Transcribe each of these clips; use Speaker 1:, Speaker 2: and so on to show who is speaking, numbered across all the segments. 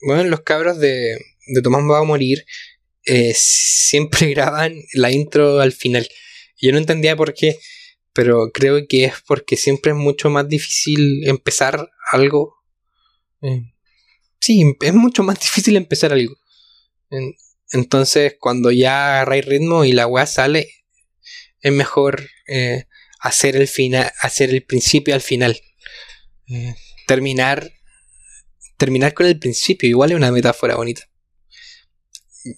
Speaker 1: bueno, los cabros de, de Tomás va a morir eh, siempre graban la intro al final. Yo no entendía por qué, pero creo que es porque siempre es mucho más difícil empezar algo. Eh, sí, es mucho más difícil empezar algo. entonces, cuando ya agarráis ritmo y la weá sale, es mejor eh, hacer el final, hacer el principio al final. terminar terminar con el principio, igual es una metáfora bonita.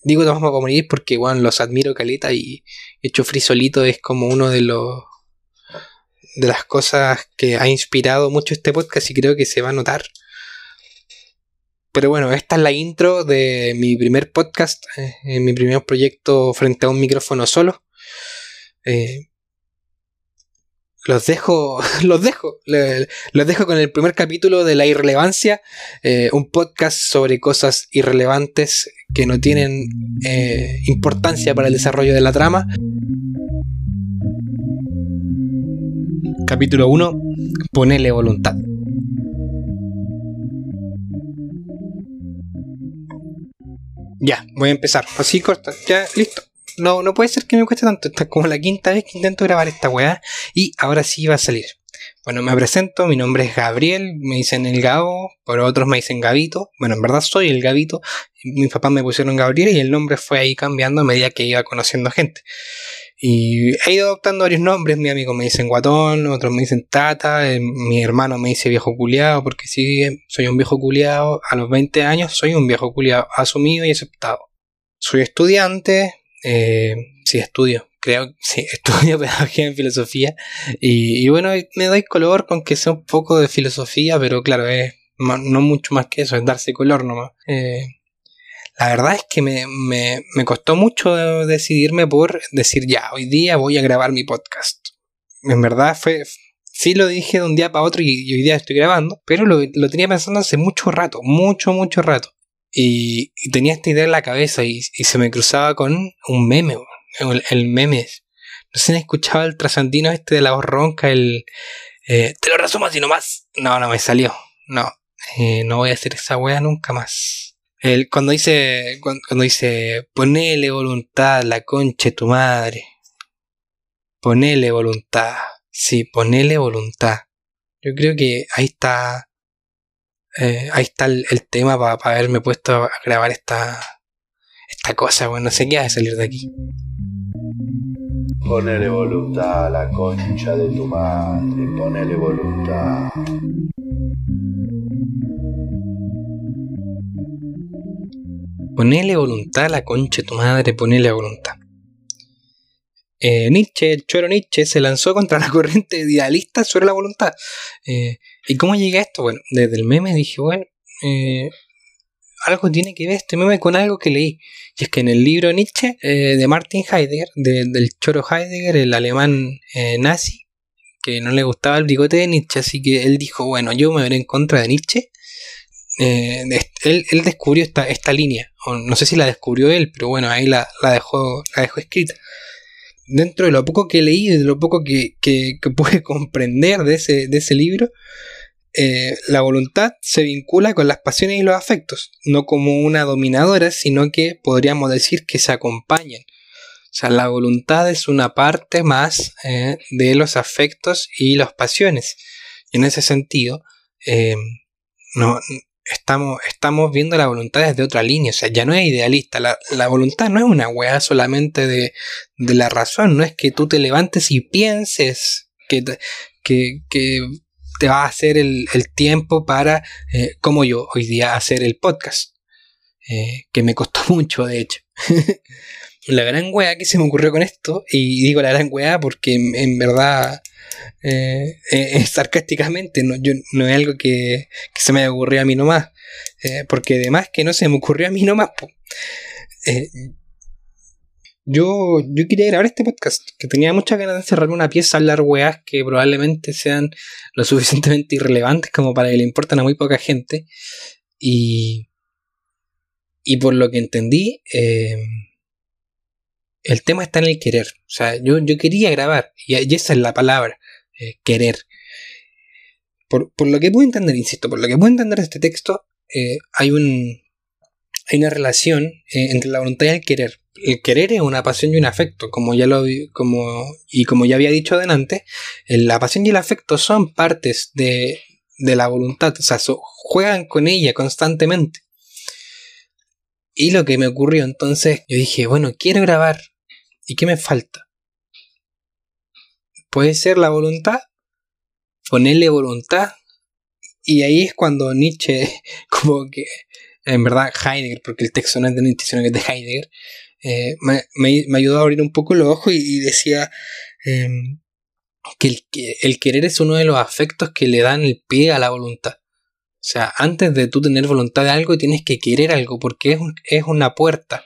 Speaker 1: Digo vamos a porque, bueno, los admiro caleta y hecho frisolito es como uno de los de las cosas que ha inspirado mucho este podcast y creo que se va a notar. Pero bueno, esta es la intro de mi primer podcast, eh, mi primer proyecto frente a un micrófono solo. Eh, los dejo, los dejo, los dejo con el primer capítulo de La Irrelevancia, eh, un podcast sobre cosas irrelevantes que no tienen eh, importancia para el desarrollo de la trama. Capítulo 1, ponele voluntad. Ya, voy a empezar. Así corta. Ya, listo no, no puede ser que me cueste tanto. Esta es como la quinta vez que intento grabar esta weá. Y ahora sí va a salir. Bueno, me presento, mi nombre es Gabriel, me dicen el Gabo, por otros me dicen Gabito. Bueno, en verdad soy el Gabito. Mis papás me pusieron Gabriel y el nombre fue ahí cambiando a medida que iba conociendo gente. Y he ido adoptando varios nombres. Mi amigo me dicen Guatón, otros me dicen Tata, eh, mi hermano me dice viejo culiado, porque sí, soy un viejo culiado. A los 20 años soy un viejo culiado asumido y aceptado. Soy estudiante, eh, sí, estudio. Creo, sí, estudio pedagogía en filosofía. Y, bueno, me doy color con que sea un poco de filosofía, pero claro, es no mucho más que eso, es darse color nomás. Eh, la verdad es que me, me, me, costó mucho decidirme por decir, ya, hoy día voy a grabar mi podcast. En verdad fue, sí lo dije de un día para otro y, hoy día estoy grabando, pero lo, lo, tenía pensando hace mucho rato, mucho, mucho rato. Y, tenía esta idea en la cabeza y, se me cruzaba con un meme, el, meme. No sé escuchado el trasandino este de la voz ronca, el... Eh, te lo resumo así nomás. No, no me salió. No, eh, no voy a hacer esa wea nunca más. El, cuando dice, cuando, dice, ponele voluntad, la concha de tu madre. Ponele voluntad. Sí, ponele voluntad. Yo creo que ahí está eh, ahí está el, tema para haberme puesto a grabar esta, esta cosa, bueno, no sé qué hace salir de aquí.
Speaker 2: Ponele voluntad a la concha de tu madre, ponele voluntad.
Speaker 1: Ponele voluntad a la concha de tu madre, ponele voluntad. Eh, Nietzsche, el choro Nietzsche, se lanzó contra la corriente idealista sobre la voluntad. Eh, ¿Y cómo llegué a esto? Bueno, desde el meme dije, bueno, eh, algo tiene que ver este meme con algo que leí. Y es que en el libro Nietzsche de Martin Heidegger, del choro Heidegger, el alemán nazi, que no le gustaba el bigote de Nietzsche, así que él dijo, bueno, yo me veré en contra de Nietzsche. Él, descubrió esta, línea, no sé si la descubrió él, pero bueno, ahí la, la, dejó, la dejó escrita dentro de lo poco que leí, de lo poco que, que, pude comprender de ese, de ese libro, eh, la voluntad se vincula con las pasiones y los afectos, no como una dominadora, sino que podríamos decir que se acompañan. O sea, la voluntad es una parte más eh, de los afectos y las pasiones. Y en ese sentido, eh, no, estamos, estamos viendo la voluntad desde otra línea, o sea, ya no es idealista, la, voluntad no es una weá solamente de, la razón, no es que tú te levantes y pienses que, que, que te va a hacer el, tiempo para, eh, como yo, hoy día hacer el podcast, eh, que me costó mucho, de hecho. la gran weá que se me ocurrió con esto, y digo la gran weá porque en verdad eh, eh, sarcásticamente, no, yo, no es algo que, se me ocurrió a mí nomás, eh, porque además que no se me ocurrió a mí nomás. yo, yo quería grabar este podcast, que tenía muchas ganas de cerrarme una pieza, hablar weas que probablemente sean lo suficientemente irrelevantes como para que le importen a muy poca gente. Y, y por lo que entendí, el tema está en el querer. O sea, yo, yo quería grabar, y, esa es la palabra, eh, querer. Por, lo que puedo entender, insisto, por lo que puedo entender de este texto, eh, hay un hay una relación eh, entre la voluntad y el querer. El querer es una pasión y un afecto, como ya lo como y como ya había dicho adelante, la pasión y el afecto son partes de, de la voluntad, o sea, juegan con ella constantemente. Y lo que me ocurrió entonces, yo dije, bueno, quiero grabar, ¿y qué me falta? Puede ser la voluntad, ponerle voluntad, y ahí es cuando Nietzsche, como que en verdad Heidegger, porque el texto no es de Nietzsche, sino que es de Heidegger, eh, me, ayudó a abrir un poco los ojos y, decía em, que, el, querer es uno de los afectos que le dan el pie a la voluntad. O sea, antes de tú tener voluntad de algo, tienes que querer algo, porque es, es una puerta.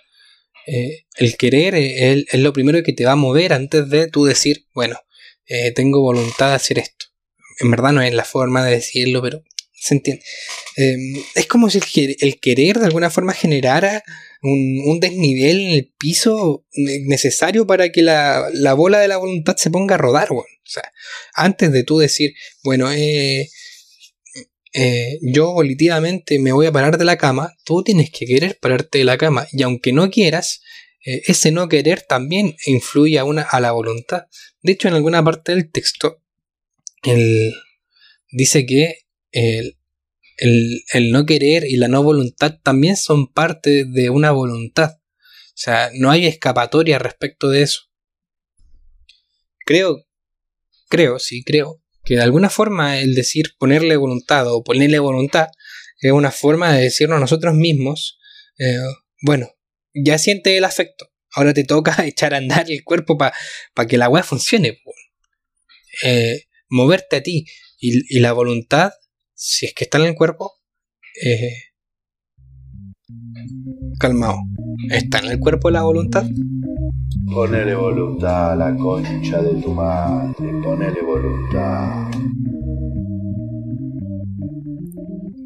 Speaker 1: Eh, el querer es, lo primero que te va a mover antes de tú decir, bueno, eh, tengo voluntad de hacer esto. En verdad no es la forma de decirlo, pero ¿Se entiende? Em, es como si el, querer de alguna forma generara un, desnivel en el piso necesario para que la, bola de la voluntad se ponga a rodar. O sea, antes de tú decir, bueno, eh, eh, yo volitivamente me voy a parar de la cama, tú tienes que querer pararte de la cama. Y aunque no quieras, eh, ese no querer también influye a, una, a la voluntad. De hecho, en alguna parte del texto, él dice que el, no querer y la no voluntad también son parte de una voluntad. O sea, no hay escapatoria respecto de eso. Creo, creo, sí, creo, que de alguna forma el decir ponerle voluntad o ponerle voluntad es una forma de decirnos a nosotros mismos, eh, bueno, ya siente el afecto, ahora te toca echar a andar el cuerpo para que la weá funcione. Eh, moverte a ti y, y, la voluntad si es que está en el cuerpo, eh, calmado. ¿Está en el cuerpo la voluntad?
Speaker 2: Ponele voluntad a la concha de tu madre, ponele voluntad.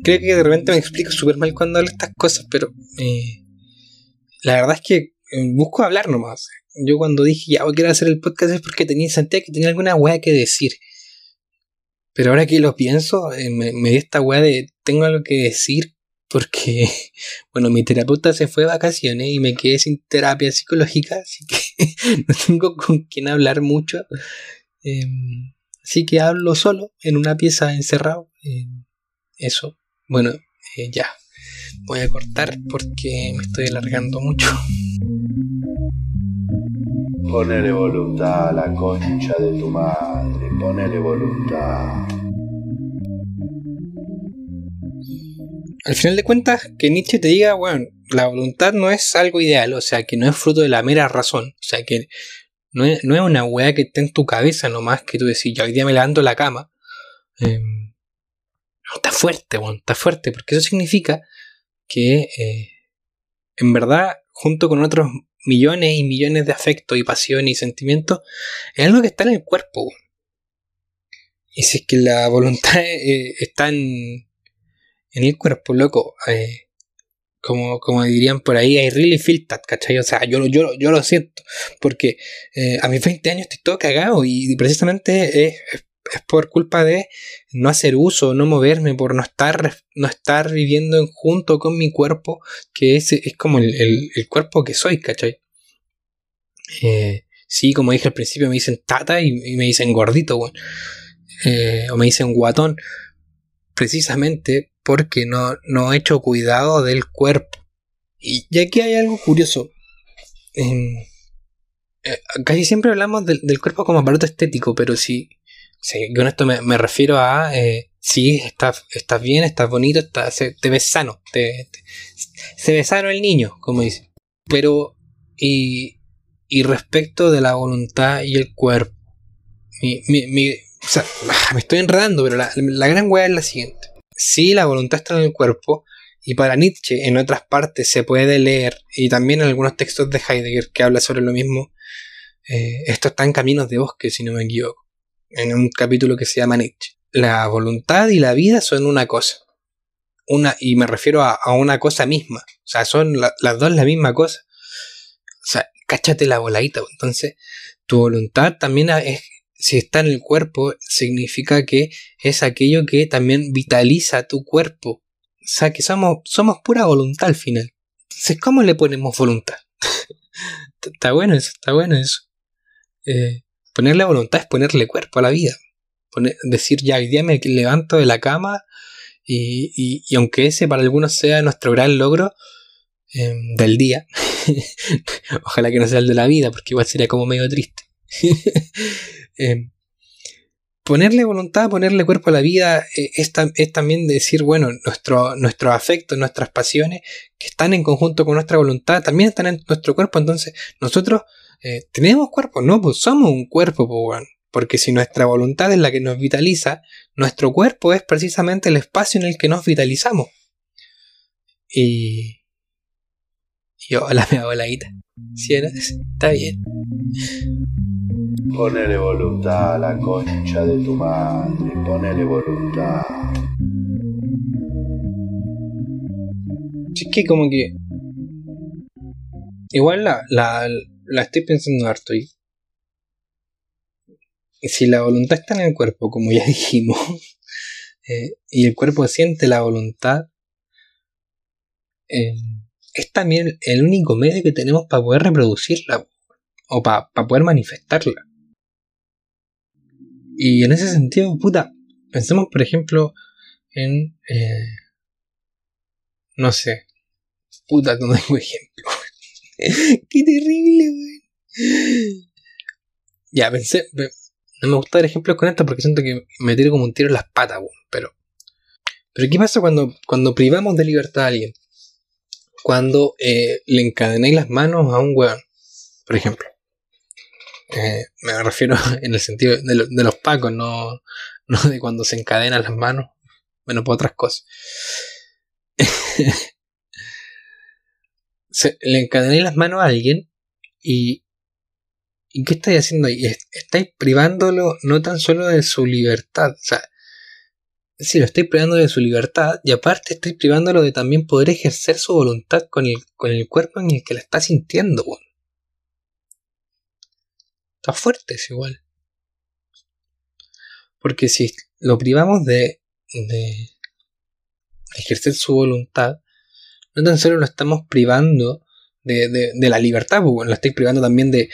Speaker 1: Creo que de repente me explico súper mal cuando hablo estas cosas, pero eh, la verdad es que eh, busco hablar nomás. Yo cuando dije ya voy a hacer el podcast es porque tenía sentía que tenía alguna weá que decir. Pero ahora que lo pienso, eh, me, di esta weá de tengo algo que decir porque, bueno, mi terapeuta se fue de vacaciones y me quedé sin terapia psicológica, así que no tengo con quién hablar mucho. Em, así que hablo solo en una pieza encerrado. Em, eso, bueno, eh, ya. Voy a cortar porque me estoy alargando mucho.
Speaker 2: Ponele voluntad a la concha de tu madre, ponele voluntad.
Speaker 1: Al final de cuentas, que Nietzsche te diga, bueno, la voluntad no es algo ideal, o sea, que no es fruto de la mera razón, o sea, que no es, una weá que esté en tu cabeza nomás que tú decís, ya hoy día me levanto la cama. Em, está fuerte, bueno, está fuerte, porque eso significa que eh, en verdad, junto con otros millones y millones de afectos y pasiones y sentimientos, es algo que está en el cuerpo. Y si es que la voluntad eh, está en, en, el cuerpo, loco, eh, como, como dirían por ahí, I really feel that, ¿cachai? O sea, yo, yo, yo lo siento, porque eh, a mis 20 años estoy todo cagado y precisamente es, es por culpa de no hacer uso, no moverme, por no estar, no estar viviendo en junto con mi cuerpo, que es, es como el, cuerpo que soy, ¿cachai? Eh, sí, como dije al principio, me dicen tata y, me dicen gordito, o me dicen guatón, precisamente porque no, no he hecho cuidado del cuerpo. Y, aquí hay algo curioso. Eh, casi siempre hablamos del, del, cuerpo como aparato estético, pero si, Sí, con esto me, refiero a, eh, sí, estás, estás bien, estás bonito, te ves sano, te, se ve sano el niño, como dice. Pero, y, y respecto de la voluntad y el cuerpo, o sea, me estoy enredando, pero la, la gran weá es la siguiente. Sí, la voluntad está en el cuerpo, y para Nietzsche en otras partes se puede leer, y también en algunos textos de Heidegger que habla sobre lo mismo, eh, esto está en Caminos de Bosque, si no me equivoco en un capítulo que se llama Nietzsche. La voluntad y la vida son una cosa. Una, y me refiero a, una cosa misma. O sea, son las dos la misma cosa. O sea, cáchate la voladita. Entonces, tu voluntad también es, si está en el cuerpo, significa que es aquello que también vitaliza tu cuerpo. O sea, que somos, somos pura voluntad al final. Entonces, ¿cómo le ponemos voluntad? está bueno eso, está bueno eso. Eh, ponerle voluntad es ponerle cuerpo a la vida. decir, ya, hoy día me levanto de la cama y, aunque ese para algunos sea nuestro gran logro em, del día, ojalá que no sea el de la vida, porque igual sería como medio triste. Em, ponerle voluntad, ponerle cuerpo a la vida eh, es, también decir, bueno, nuestro, nuestros afectos, nuestras pasiones, que están en conjunto con nuestra voluntad, también están en nuestro cuerpo. Entonces, nosotros eh, tenemos cuerpo, no, pues somos un cuerpo, pues. Porque si nuestra voluntad es la que nos vitaliza, nuestro cuerpo es precisamente el espacio en el que nos vitalizamos. Y. Y hola, mi abuelita. ¿Sí, Está bien.
Speaker 2: Ponele voluntad a la concha de tu madre, ponele voluntad.
Speaker 1: Es que como que... Igual la, la, la estoy pensando harto y... Si la voluntad está en el cuerpo, como ya dijimos, eh, y el cuerpo siente la voluntad, eh, es también el único medio que tenemos para poder reproducirla o para poder manifestarla. Y en ese sentido, puta, pensemos por ejemplo en... Eh, no sé. Puta, no tengo ejemplo. Qué terrible, güey. Ya, pensé... No me gusta dar ejemplos con esto porque siento que me tiro como un tiro en las patas, güey. Pero... Pero ¿qué pasa cuando, cuando privamos de libertad a alguien? Cuando eh, le encadenáis las manos a un weón, por ejemplo. Me refiero en el sentido de, los pacos, no, no de cuando se encadenan las manos. Bueno, por otras cosas. se, le encadené las manos a alguien y. ¿Y qué estáis haciendo ahí? Estáis privándolo no tan solo de su libertad, o sea, si lo estáis privando de su libertad y aparte estáis privándolo de también poder ejercer su voluntad con el, con el cuerpo en el que la está sintiendo. Fuerte es igual. Porque si lo privamos de, ejercer su voluntad, no tan solo lo estamos privando de, de, la libertad, pues, lo estáis privando también de,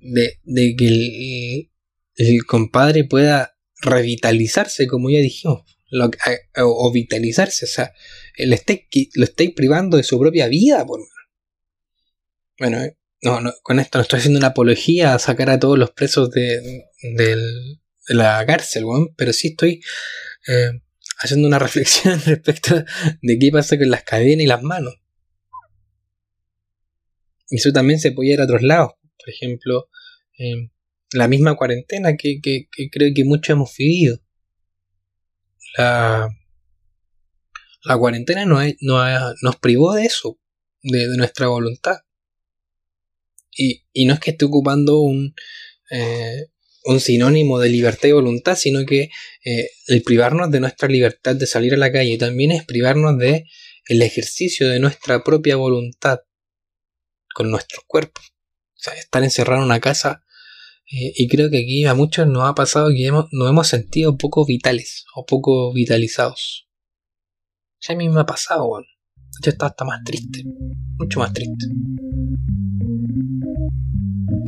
Speaker 1: de, que el, el, compadre pueda revitalizarse, como ya dijimos, o, vitalizarse, o sea, estáis, lo estáis privando de su propia vida, por bueno, eh, no, no, con esto no estoy haciendo una apología a sacar a todos los presos de, la cárcel, pero sí estoy eh, haciendo una reflexión respecto de qué pasa con las cadenas y las manos. Y eso también se puede ir a otros lados. Por ejemplo, eh, la misma cuarentena que, creo que muchos hemos vivido. La, la cuarentena nos, nos privó de eso, de nuestra voluntad. Y, y no es que esté ocupando un, eh, un sinónimo de libertad y voluntad, sino que eh, el privarnos de nuestra libertad de salir a la calle también es privarnos de el ejercicio de nuestra propia voluntad con nuestros cuerpos. O sea, estar encerrado en una casa. Eh, y creo que aquí a muchos nos ha pasado que hemos, nos hemos sentido poco vitales o poco vitalizados. Ya a mí me ha pasado, bueno. Yo estaba hasta más triste. Mucho más triste.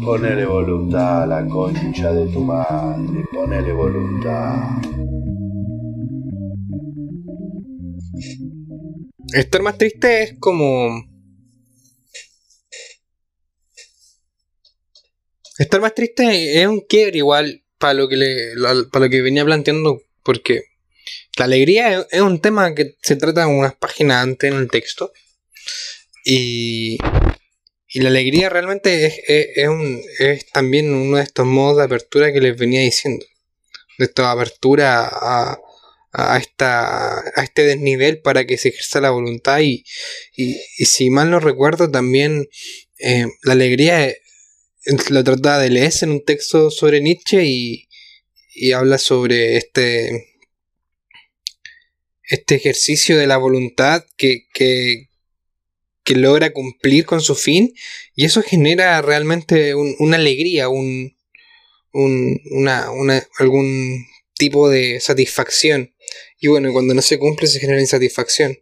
Speaker 2: Ponele voluntad a la concha de tu madre, ponele voluntad.
Speaker 1: Estar más triste es como. Estar más triste es un quiebre igual para lo que le, para lo que venía planteando, porque la alegría es, un tema que se trata en unas páginas antes en el texto. Y y la alegría realmente es, también uno de estos modos de apertura que les venía diciendo. De esta apertura a, esta, a este desnivel para que se ejerza la voluntad. Y, si mal no recuerdo, también eh, la alegría lo trata de leer en un texto sobre Nietzsche y, habla sobre este, este ejercicio de la voluntad que, que logra cumplir con su fin y eso genera realmente una alegría, un, una, algún tipo de satisfacción. Y bueno, cuando no se cumple se genera insatisfacción.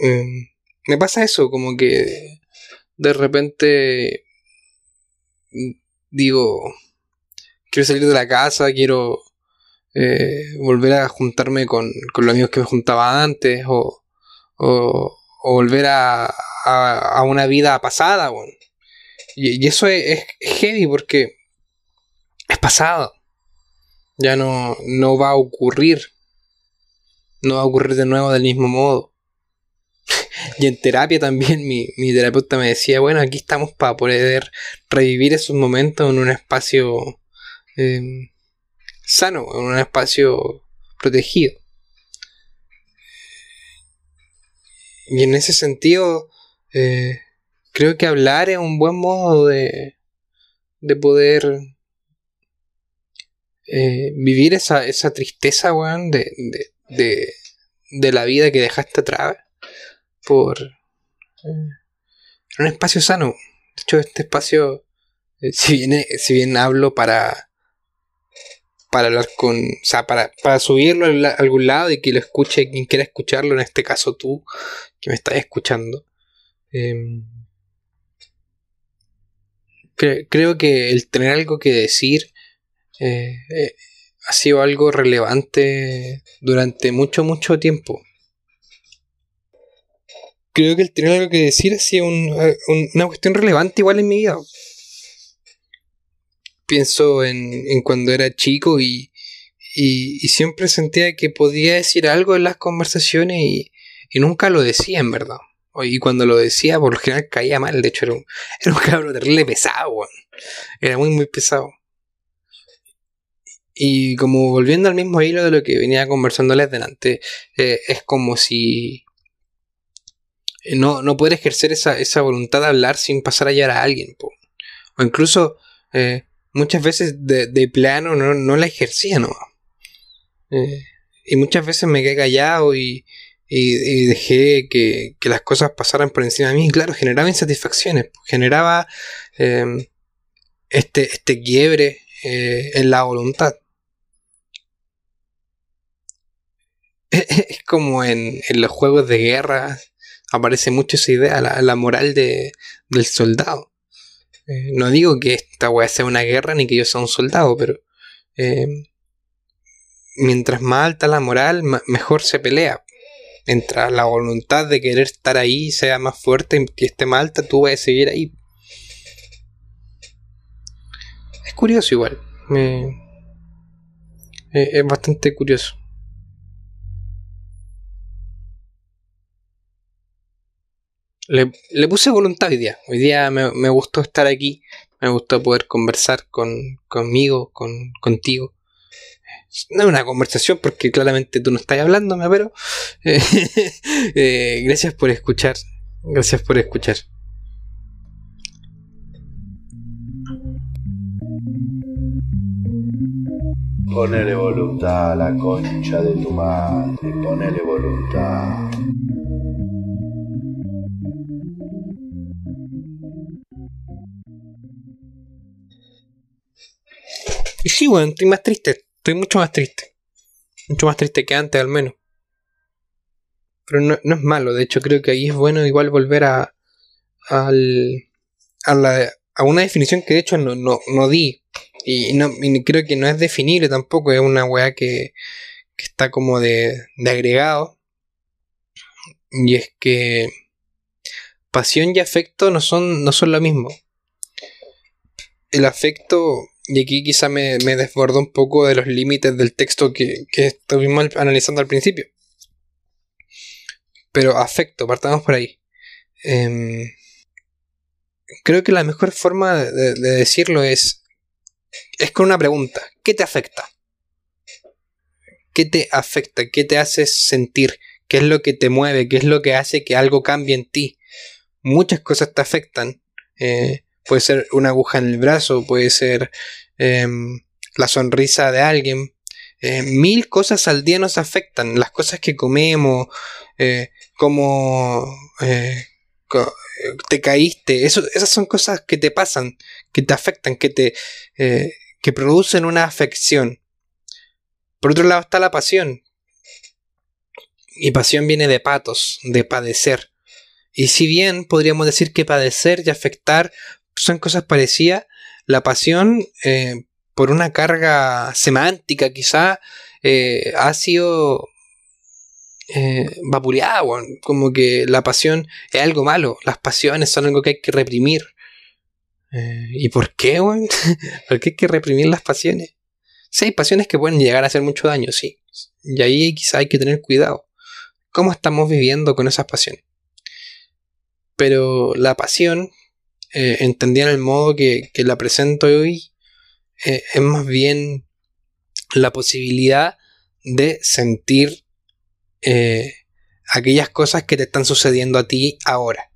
Speaker 1: Em, me pasa eso, como que de repente digo, quiero salir de la casa, quiero eh, volver a juntarme con, con, los amigos que me juntaba antes o, o, volver a, a, una vida pasada. Bueno. Y, eso es, heavy porque es pasado. Ya no, no va a ocurrir. No va a ocurrir de nuevo del mismo modo. y en terapia también mi, mi, terapeuta me decía, bueno, aquí estamos para poder revivir esos momentos en un espacio em, sano, en un espacio protegido. Y en ese sentido, eh, creo que hablar es un buen modo de, de poder eh, vivir esa, esa tristeza, weón, de, de, de, la vida que dejaste atrás por eh, un espacio sano. De hecho, este espacio, si, bien, si bien hablo para para hablar con, o sea, para, para subirlo a algún lado y que lo escuche quien quiera escucharlo, en este caso tú, que me estás escuchando. Em, creo que el tener algo que decir eh, eh, ha sido algo relevante durante mucho, mucho tiempo. Creo que el tener algo que decir ha sido una cuestión relevante igual en mi vida pienso en, cuando era chico y, y, siempre sentía que podía decir algo en las conversaciones y, nunca lo decía en verdad. Y cuando lo decía, por lo general caía mal. De hecho, era un, era un cabro terrible pesado, Era muy, muy pesado. Y como volviendo al mismo hilo de lo que venía conversándoles delante, eh, es como si no, no poder ejercer esa, esa, voluntad de hablar sin pasar a hallar a alguien. O incluso eh, muchas veces de, plano no, la ejercía no eh, y muchas veces me quedé callado y, y, dejé que, las cosas pasaran por encima de mí. Y claro, generaba insatisfacciones, generaba em, este, este quiebre eh, en la voluntad. Es como en, los juegos de guerra aparece mucho esa idea, la, la moral de, del soldado. Eh, no digo que esta weá sea una guerra ni que yo sea un soldado, pero eh, mientras más alta la moral, mejor se pelea. Mientras la voluntad de querer estar ahí sea más fuerte y esté más alta, tú vas a seguir ahí. Es curioso igual. es bastante curioso. Le, puse voluntad hoy día. Hoy día me, gustó estar aquí. Me gustó poder conversar con, conmigo, con, contigo. No es una conversación porque claramente tú no estás hablándome, pero eh, gracias por escuchar. Gracias por escuchar.
Speaker 2: Ponele voluntad a la concha de tu madre, ponele voluntad.
Speaker 1: Y sí, weón, estoy más triste. Estoy mucho más triste. Mucho más triste que antes, al menos. Pero no, es malo. De hecho, creo que ahí es bueno igual volver a. Al, a, la, a una definición que de hecho no, no, di. Y, no, creo que no es definible tampoco. Es una weá que, que está como de, de agregado. Y es que pasión y afecto no son, no son lo mismo. El afecto y aquí quizá me, me desbordo un poco de los límites del texto que, que estuvimos analizando al principio. Pero afecto, partamos por ahí. Em, creo que la mejor forma de, decirlo es, es con una pregunta. ¿Qué te afecta? ¿Qué te afecta? ¿Qué te hace sentir? ¿Qué es lo que te mueve? ¿Qué es lo que hace que algo cambie en ti? Muchas cosas te afectan. Eh, Puede ser una aguja en el brazo, puede ser em, la sonrisa de alguien. Eh, mil cosas al día nos afectan. Las cosas que comemos, eh, como eh, te caíste. Esas son cosas que te pasan, que te afectan, que te que producen una afección. Por otro lado está la pasión. Y pasión viene de patos, de padecer. Y si bien podríamos decir que padecer y afectar son cosas parecidas, la pasión, eh, por una carga semántica quizá, eh, ha sido eh, vapuleada, como que la pasión es algo malo, las pasiones son algo que hay que reprimir. Eh, ¿Y por qué, weón? ¿Por qué hay que reprimir las pasiones? Sí, hay pasiones que pueden llegar a hacer mucho daño, sí. Y ahí quizá hay que tener cuidado. ¿Cómo estamos viviendo con esas pasiones? Pero la pasión, eh, el modo que, la presento hoy, eh, es más bien la posibilidad de sentir eh, aquellas cosas que te están sucediendo a ti ahora.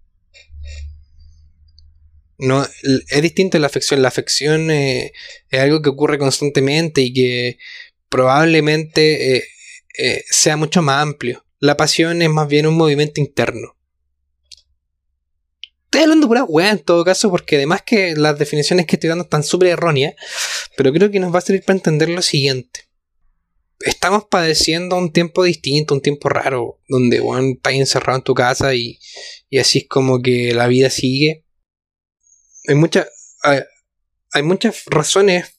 Speaker 1: No, es distinto la afección. La afección es algo que ocurre constantemente y que probablemente sea mucho más amplio. La pasión es más bien un movimiento interno. Estoy hablando pura weá en todo caso, porque además que las definiciones que estoy dando están súper erróneas, pero creo que nos va a servir para entender lo siguiente. Estamos padeciendo un tiempo distinto, un tiempo raro, donde weón estás encerrado en tu casa y, y así es como que la vida sigue. Hay, muchas hay, muchas razones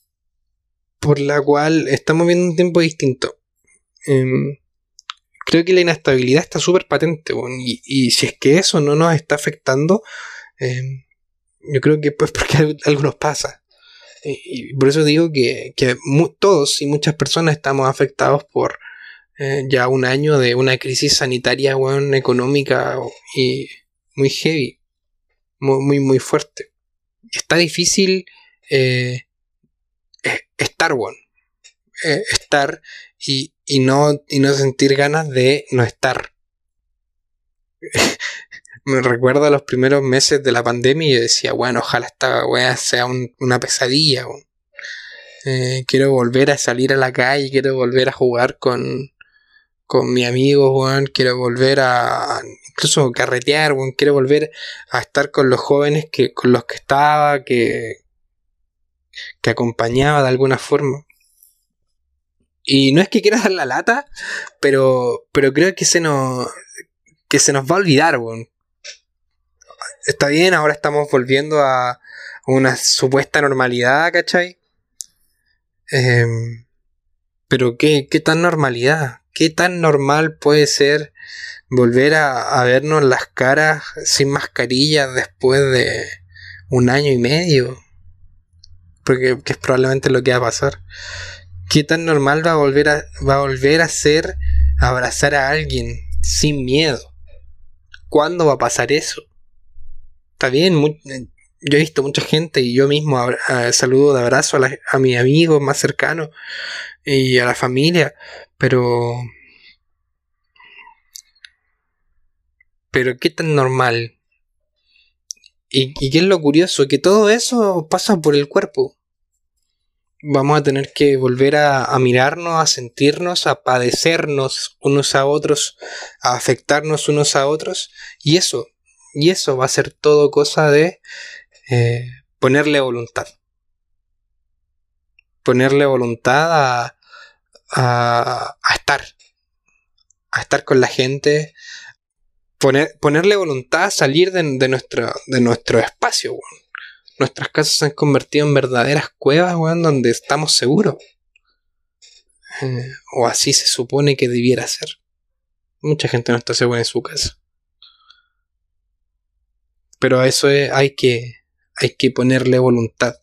Speaker 1: por la cual estamos viendo un tiempo distinto. Em, creo que la inestabilidad está súper patente, y, si es que eso no nos está afectando, em, yo creo que pues porque algo, nos pasa. Y, por eso digo que, todos y muchas personas estamos afectados por eh, ya un año de una crisis sanitaria, bueno, económica y muy heavy, muy, muy, muy fuerte. Está difícil eh, eh, estar, bueno, estar y, y, no, y no sentir ganas de no estar. Me recuerdo los primeros meses de la pandemia y yo decía, bueno, ojalá esta weá sea una pesadilla. Eh, quiero volver a salir a la calle, quiero volver a jugar con, con mi amigo, weón, quiero volver a incluso carretear, weón, quiero volver a estar con los jóvenes que, con los que estaba, que, que acompañaba de alguna forma. Y no es que quiera dar la lata, pero, pero creo que se nos, que se nos va a olvidar, Está bien, ahora estamos volviendo a una supuesta normalidad, ¿cachai? Em, pero ¿qué, ¿qué tan normalidad? ¿Qué tan normal puede ser volver a, vernos las caras sin mascarillas después de un año y medio? Porque que es probablemente lo que va a pasar. ¿Qué tan normal va a volver a, va a, volver a ser abrazar a alguien sin miedo? ¿Cuándo va a pasar eso? Está bien, yo he visto mucha gente y yo mismo saludo de abrazo a, a mis amigos más cercanos y a la familia, pero... Pero qué tan normal. Y, y qué es lo curioso, que todo eso pasa por el cuerpo vamos a tener que volver a, mirarnos, a sentirnos, a padecernos unos a otros, a afectarnos unos a otros. Y eso, y eso va a ser todo cosa de eh, ponerle voluntad. Ponerle voluntad a, a, a, estar. A estar con la gente. Poner, ponerle voluntad a salir de, nuestro, de nuestro espacio nuestras casas se han convertido en verdaderas cuevas, weón, donde estamos seguros. Eh, o así se supone que debiera ser. Mucha gente no está segura en su casa. Pero a eso hay, que, hay que ponerle voluntad.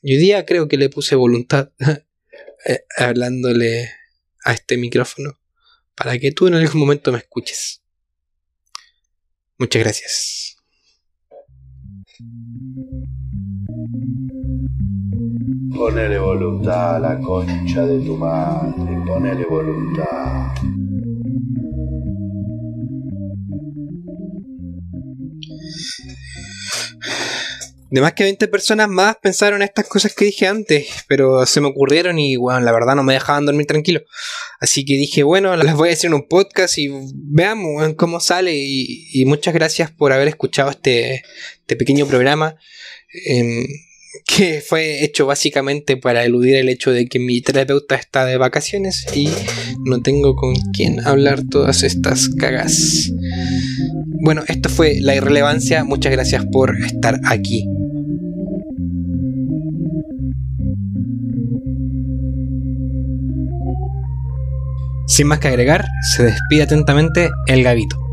Speaker 1: Y hoy día creo que le puse voluntad eh, hablándole a este micrófono para que tú en algún momento me escuches. Muchas gracias.
Speaker 2: Ponele voluntad a la concha de tu madre, ponele voluntad.
Speaker 1: De más que 20 personas más pensaron estas cosas que dije antes, pero se me ocurrieron y bueno, la verdad no me dejaban dormir tranquilo. Así que dije, bueno, las voy a decir en un podcast y veamos cómo sale. Y, muchas gracias por haber escuchado este, este pequeño programa. Em, que fue hecho básicamente para eludir el hecho de que mi terapeuta está de vacaciones y no tengo con quién hablar todas estas cagas. Bueno, esto fue la irrelevancia. Muchas gracias por estar aquí. Sin más que agregar, se despide atentamente el Gavito.